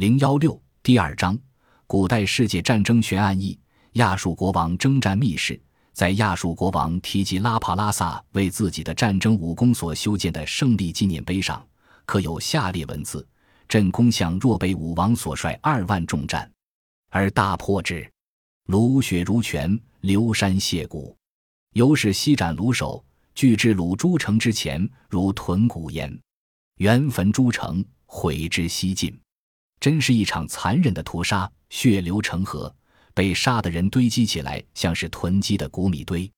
零幺六第二章：古代世界战争悬案一。亚述国王征战密室，在亚述国王提及拉帕拉萨为自己的战争武功所修建的胜利纪念碑上，刻有下列文字：“朕攻向若被武王所率二万众战，而大破之，卢血如泉，流山泻谷，由是西斩卢首，拒至鲁诸城之前，如屯谷焉。原焚诸城，毁之西尽。”真是一场残忍的屠杀，血流成河。被杀的人堆积起来，像是囤积的谷米堆。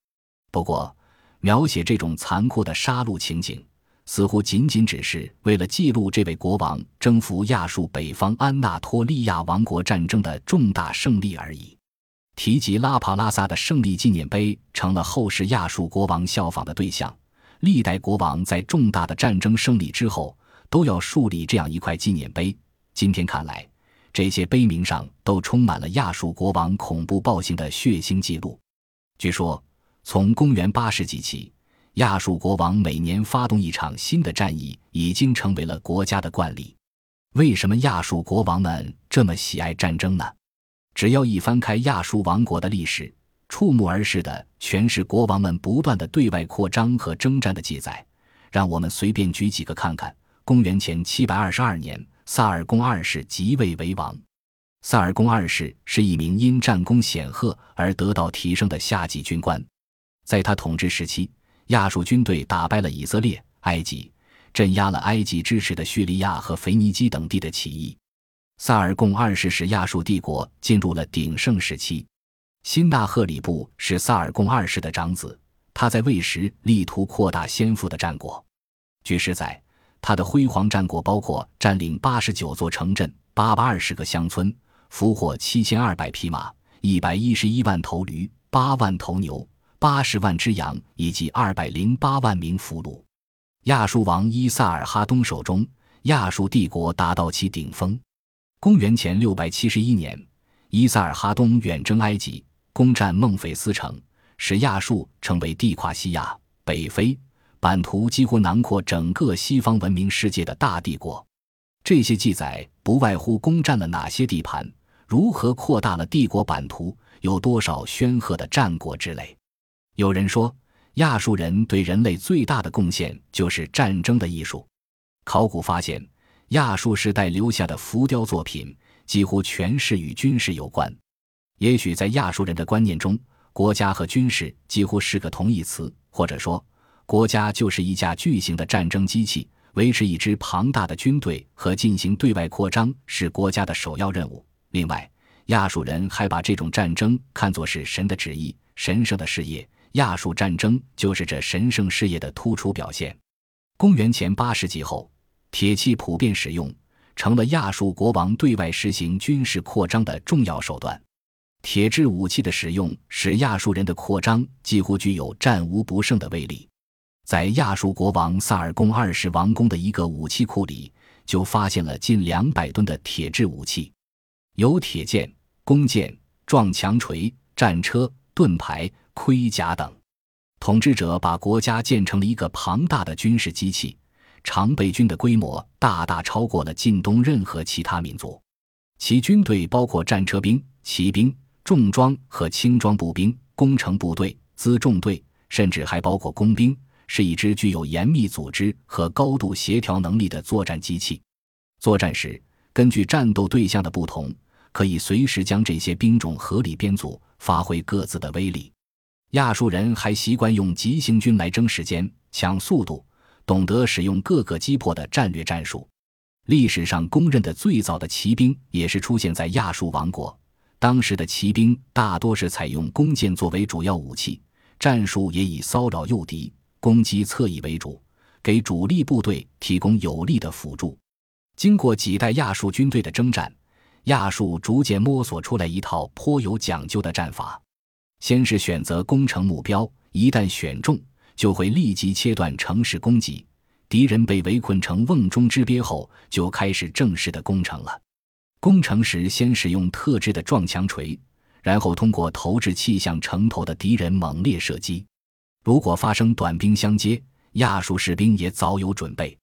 不过，描写这种残酷的杀戮情景，似乎仅仅只是为了记录这位国王征服亚述北方安纳托利亚王国战争的重大胜利而已。提及拉帕拉萨的胜利纪念碑，成了后世亚述国王效仿的对象。历代国王在重大的战争胜利之后，都要树立这样一块纪念碑。今天看来。这些碑铭上都充满了亚述国王恐怖暴行的血腥记录。据说，从公元八世纪起，亚述国王每年发动一场新的战役，已经成为了国家的惯例。为什么亚述国王们这么喜爱战争呢？只要一翻开亚述王国的历史，触目而视的全是国王们不断的对外扩张和征战的记载。让我们随便举几个看看：公元前七百二十二年。萨尔贡二世即位为王。萨尔贡二世是一名因战功显赫而得到提升的下级军官。在他统治时期，亚述军队打败了以色列、埃及，镇压了埃及支持的叙利亚和腓尼基等地的起义。萨尔贡二世使亚述帝国进入了鼎盛时期。辛纳赫里布是萨尔贡二世的长子，他在位时力图扩大先父的战果。据史载。他的辉煌战果包括占领八十九座城镇、八百二十个乡村，俘获七千二百匹马、一百一十一万头驴、八万头牛、八十万只羊，以及二百零八万名俘虏。亚述王伊萨尔哈东手中，亚述帝国达到其顶峰。公元前六百七十一年，伊萨尔哈东远征埃及，攻占孟菲斯城，使亚述成为地跨西亚、北非。版图几乎囊括整个西方文明世界的大帝国，这些记载不外乎攻占了哪些地盘，如何扩大了帝国版图，有多少煊赫的战果之类。有人说，亚述人对人类最大的贡献就是战争的艺术。考古发现，亚述时代留下的浮雕作品几乎全是与军事有关。也许在亚述人的观念中，国家和军事几乎是个同义词，或者说。国家就是一架巨型的战争机器，维持一支庞大的军队和进行对外扩张是国家的首要任务。另外，亚述人还把这种战争看作是神的旨意、神圣的事业。亚述战争就是这神圣事业的突出表现。公元前八世纪后，铁器普遍使用，成了亚述国王对外实行军事扩张的重要手段。铁制武器的使用使亚述人的扩张几乎具有战无不胜的威力。在亚述国王萨尔贡二世王宫的一个武器库里，就发现了近两百吨的铁制武器，有铁剑、弓箭、撞墙锤、战车、盾牌、盔甲等。统治者把国家建成了一个庞大的军事机器，常备军的规模大大超过了近东任何其他民族。其军队包括战车兵、骑兵、重装和轻装步兵、工程部队、辎重队，甚至还包括工兵。是一支具有严密组织和高度协调能力的作战机器。作战时，根据战斗对象的不同，可以随时将这些兵种合理编组，发挥各自的威力。亚述人还习惯用急行军来争时间、抢速度，懂得使用各个击破的战略战术。历史上公认的最早的骑兵也是出现在亚述王国。当时的骑兵大多是采用弓箭作为主要武器，战术也以骚扰诱敌。攻击侧翼为主，给主力部队提供有力的辅助。经过几代亚述军队的征战，亚述逐渐摸索出来一套颇有讲究的战法。先是选择攻城目标，一旦选中，就会立即切断城市供给。敌人被围困成瓮中之鳖后，就开始正式的攻城了。攻城时，先使用特制的撞墙锤，然后通过投掷器向城头的敌人猛烈射击。如果发生短兵相接，亚述士兵也早有准备。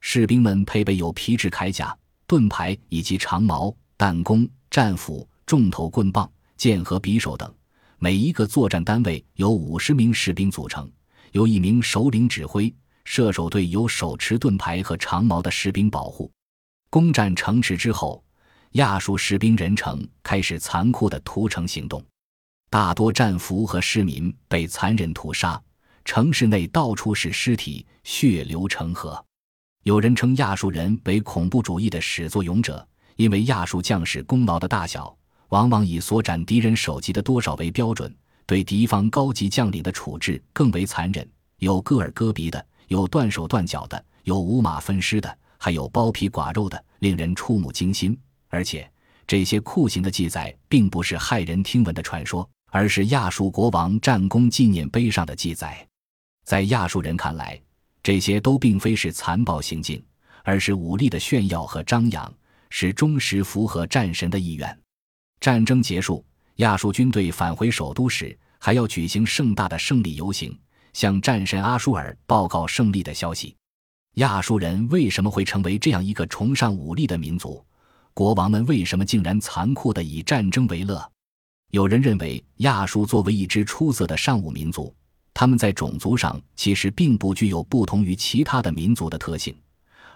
士兵们配备有皮质铠甲、盾牌以及长矛、弹弓、战斧、重头棍棒、剑和匕首等。每一个作战单位由五十名士兵组成，由一名首领指挥。射手队由手持盾牌和长矛的士兵保护。攻占城池之后，亚述士兵人城开始残酷的屠城行动，大多战俘和市民被残忍屠杀，城市内到处是尸体，血流成河。有人称亚述人为恐怖主义的始作俑者，因为亚述将士功劳的大小，往往以所斩敌人首级的多少为标准，对敌方高级将领的处置更为残忍，有割耳割鼻的。有断手断脚的，有五马分尸的，还有剥皮剐肉的，令人触目惊心。而且，这些酷刑的记载并不是骇人听闻的传说，而是亚述国王战功纪念碑上的记载。在亚述人看来，这些都并非是残暴行径，而是武力的炫耀和张扬，是忠实符合战神的意愿。战争结束，亚述军队返回首都时，还要举行盛大的胜利游行。向战神阿舒尔报告胜利的消息。亚述人为什么会成为这样一个崇尚武力的民族？国王们为什么竟然残酷地以战争为乐？有人认为，亚述作为一支出色的尚武民族，他们在种族上其实并不具有不同于其他的民族的特性，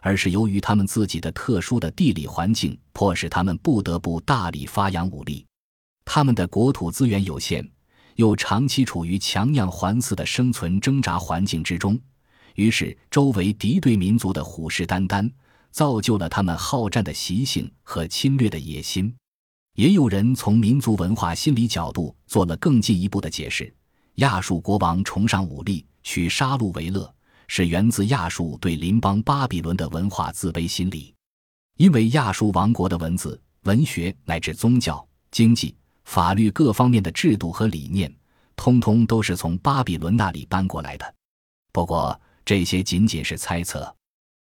而是由于他们自己的特殊的地理环境，迫使他们不得不大力发扬武力。他们的国土资源有限。又长期处于强样环伺的生存挣扎环境之中，于是周围敌对民族的虎视眈眈，造就了他们好战的习性和侵略的野心。也有人从民族文化心理角度做了更进一步的解释：亚述国王崇尚武力，取杀戮为乐，是源自亚述对邻邦巴比伦的文化自卑心理。因为亚述王国的文字、文学乃至宗教、经济。法律各方面的制度和理念，通通都是从巴比伦那里搬过来的。不过，这些仅仅是猜测。